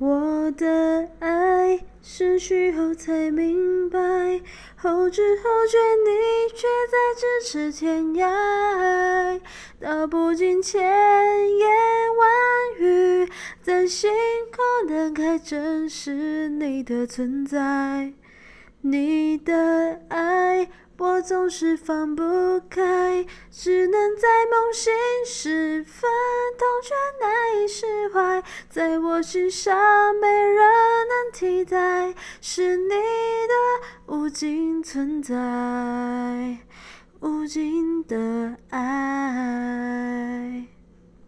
我的爱失去后才明白，后知后觉你却在咫尺天涯，道不尽千言万语，在心口难开，正是你的存在，你的爱。我总是放不开，只能在梦醒时分，却难以释怀。在我心上，没人能替代，是你的无尽存在，无尽的爱。